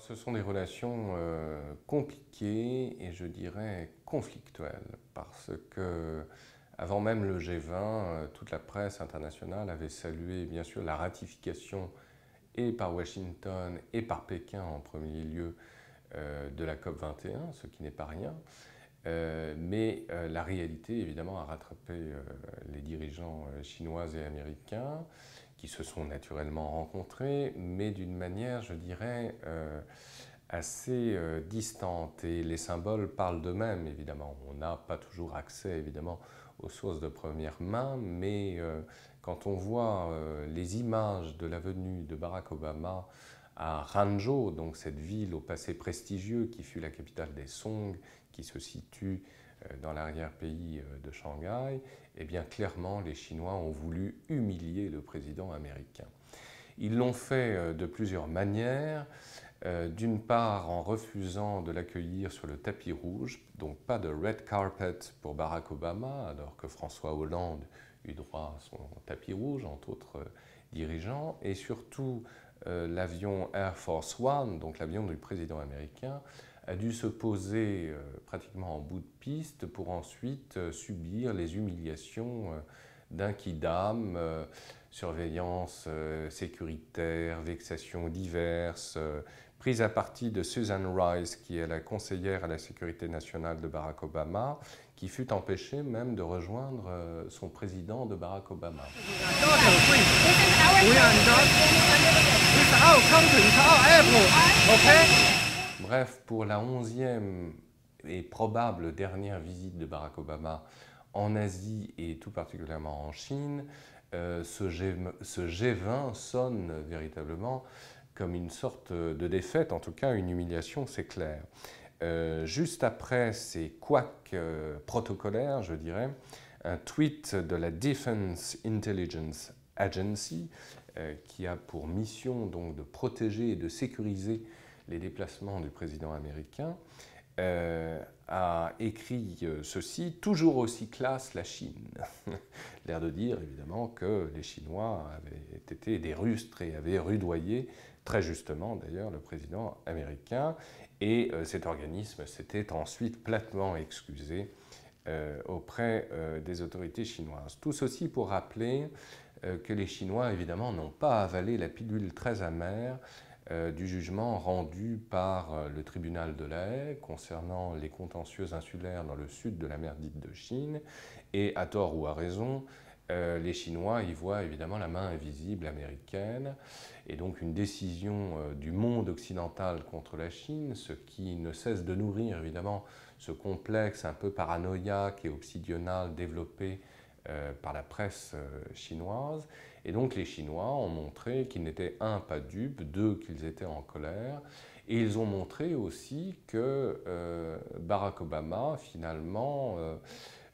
Ce sont des relations euh, compliquées et je dirais conflictuelles parce que avant même le G20, euh, toute la presse internationale avait salué bien sûr la ratification et par Washington et par Pékin en premier lieu euh, de la COP 21, ce qui n'est pas rien. Mais la réalité, évidemment, a rattrapé les dirigeants chinois et américains qui se sont naturellement rencontrés, mais d'une manière, je dirais, euh, assez euh, distante. Et les symboles parlent d'eux-mêmes, évidemment. On n'a pas toujours accès, évidemment, aux sources de première main, mais euh, quand on voit les images de la venue de Barack Obama à Hangzhou, donc cette ville au passé prestigieux qui fut la capitale des Song, qui se situe euh, dans l'arrière-pays euh, de Shanghai, eh bien clairement les Chinois ont voulu humilier le président américain. Ils l'ont fait euh, de plusieurs manières. D'une part en refusant de l'accueillir sur le tapis rouge, donc pas de red carpet pour Barack Obama, alors que François Hollande eut droit à son tapis rouge, entre autres dirigeants, et surtout l'avion Air Force One, donc l'avion du président américain, a dû se poser euh, pratiquement en bout de piste pour ensuite euh, subir les humiliations euh, d'un kidam, surveillance sécuritaire, vexations diverses, prise à partie de Susan Rice, qui est la conseillère à la sécurité nationale de Barack Obama, qui fut empêchée même de rejoindre son président de Barack Obama. Bref, pour la onzième et probable dernière visite de Barack Obama en Asie et tout particulièrement en Chine, euh, ce, G, 20 sonne véritablement comme une sorte de défaite, en tout cas une humiliation, c'est clair. Euh, juste après ces couacs euh, protocolaires, je dirais, un tweet de la Defense Intelligence Agency, qui a pour mission donc de protéger et de sécuriser les déplacements du président américain, euh, a écrit euh, ceci, toujours aussi classe la Chine. L'air de dire évidemment que les Chinois avaient été des rustres et avaient rudoyé, très justement d'ailleurs, le président américain. Et euh, cet organisme s'était ensuite platement excusé auprès des autorités chinoises. Tout ceci pour rappeler que les Chinois, évidemment, n'ont pas avalé la pilule très amère euh, du jugement rendu par euh, le tribunal de la Haye concernant les contentieux insulaires dans le sud de la mer dite de Chine. Et à tort ou à raison, euh, les Chinois y voient évidemment la main invisible américaine et donc une décision du monde occidental contre la Chine, ce qui ne cesse de nourrir évidemment ce complexe un peu paranoïaque et obsidional développé par la presse chinoise et donc les Chinois ont montré qu'ils n'étaient, un, pas dupes, deux, qu'ils étaient en colère, et ils ont montré aussi que euh, Barack Obama, finalement, euh,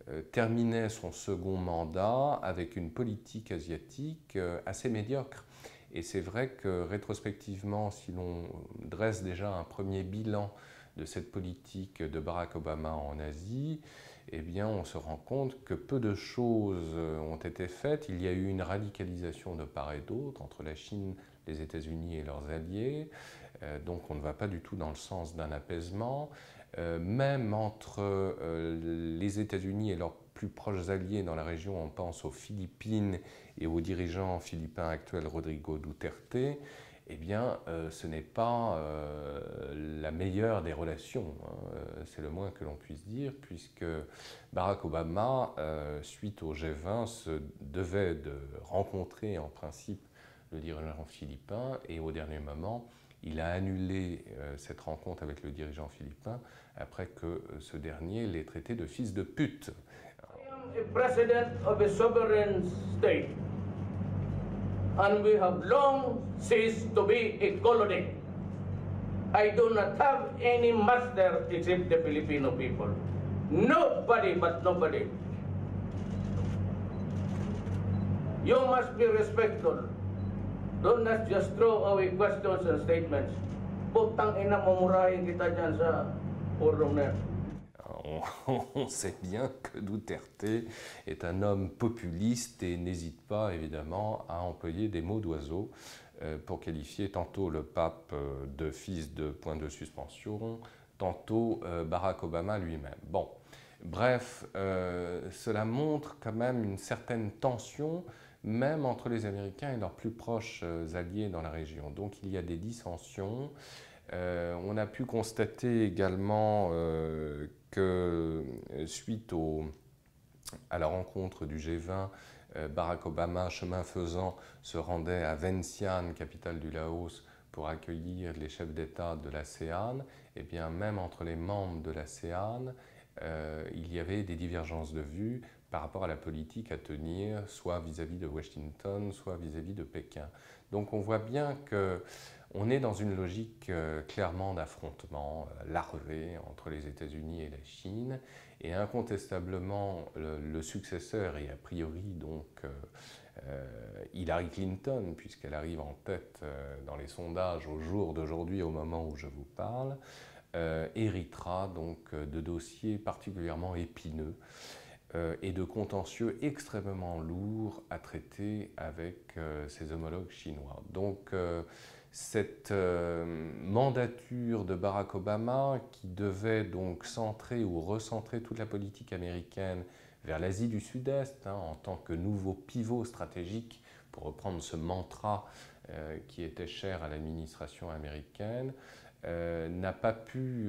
euh, terminait son second mandat avec une politique asiatique assez médiocre. Et c'est vrai que rétrospectivement, si l'on dresse déjà un premier bilan de cette politique de Barack Obama en Asie, eh bien, on se rend compte que peu de choses euh, ont été faites. Il y a eu une radicalisation de part et d'autre entre la Chine, les États-Unis et leurs alliés. Euh, donc, on ne va pas du tout dans le sens d'un apaisement. Euh, même entre les États-Unis et leurs plus proches alliés dans la région, on pense aux Philippines et aux dirigeants philippins actuels Rodrigo Duterte eh bien, euh, ce n'est pas euh, la meilleure des relations, hein. euh, c'est le moins que l'on puisse dire, puisque Barack Obama, suite au G20, se devait de rencontrer en principe le dirigeant philippin, et au dernier moment, il a annulé cette rencontre avec le dirigeant philippin après que ce dernier l'ait traité de fils de pute. And we have long ceased to be a colony. I do not have any master except the Filipino people. Nobody but nobody. You must be respectful. Do not just throw away questions and statements. Putang ina, mamurahin kita dyan sa forum na on, sait bien que Duterte est un homme populiste et n'hésite pas évidemment à employer des mots d'oiseau euh, pour qualifier tantôt le pape euh, de fils de point de suspension, tantôt euh, Barack Obama lui-même. Bon, bref, cela montre quand même une certaine tension même entre les Américains et leurs plus proches alliés dans la région. Donc il y a des dissensions. on a pu constater également que suite à la rencontre du G20, euh, Barack Obama, chemin faisant, se rendait à Vientiane, capitale du Laos, pour accueillir les chefs d'État de l'ASEAN, et eh bien même entre les membres de l'ASEAN, euh, il y avait des divergences de vues par rapport à la politique à tenir, soit vis-à-vis de Washington, soit vis-à-vis de Pékin. Donc on voit bien que on est dans une logique euh, clairement d'affrontement larvé entre les États-Unis et la Chine, et incontestablement, le, successeur, et a priori donc euh, euh, Hillary Clinton, puisqu'elle arrive en tête euh, dans les sondages au jour d'aujourd'hui, au moment où je vous parle, héritera donc de dossiers particulièrement épineux et de contentieux extrêmement lourds à traiter avec ses homologues chinois. Donc cette euh, mandature de Barack Obama qui devait donc centrer ou recentrer toute la politique américaine vers l'Asie du Sud-Est hein, en tant que nouveau pivot stratégique, pour reprendre ce mantra euh, qui était cher à l'administration américaine, euh, n'a pas pu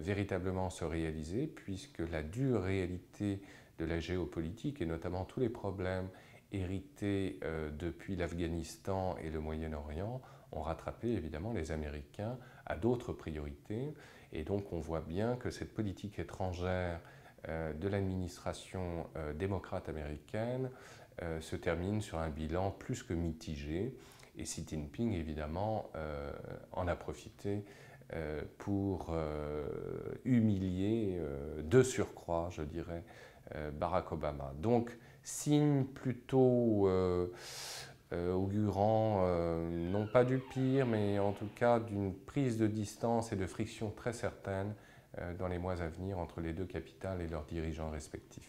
véritablement se réaliser puisque la dure réalité de la géopolitique et notamment tous les problèmes hérités depuis l'Afghanistan et le Moyen-Orient ont rattrapé évidemment les Américains à d'autres priorités. Et donc on voit bien que cette politique étrangère euh, de l'administration euh, démocrate américaine euh, se termine sur un bilan plus que mitigé. Et Xi Jinping, évidemment, en a profité pour humilier de surcroît, je dirais, Barack Obama. Donc, signe plutôt euh, augurant euh, non pas du pire, mais en tout cas d'une prise de distance et de friction très certaine euh, dans les mois à venir entre les deux capitales et leurs dirigeants respectifs.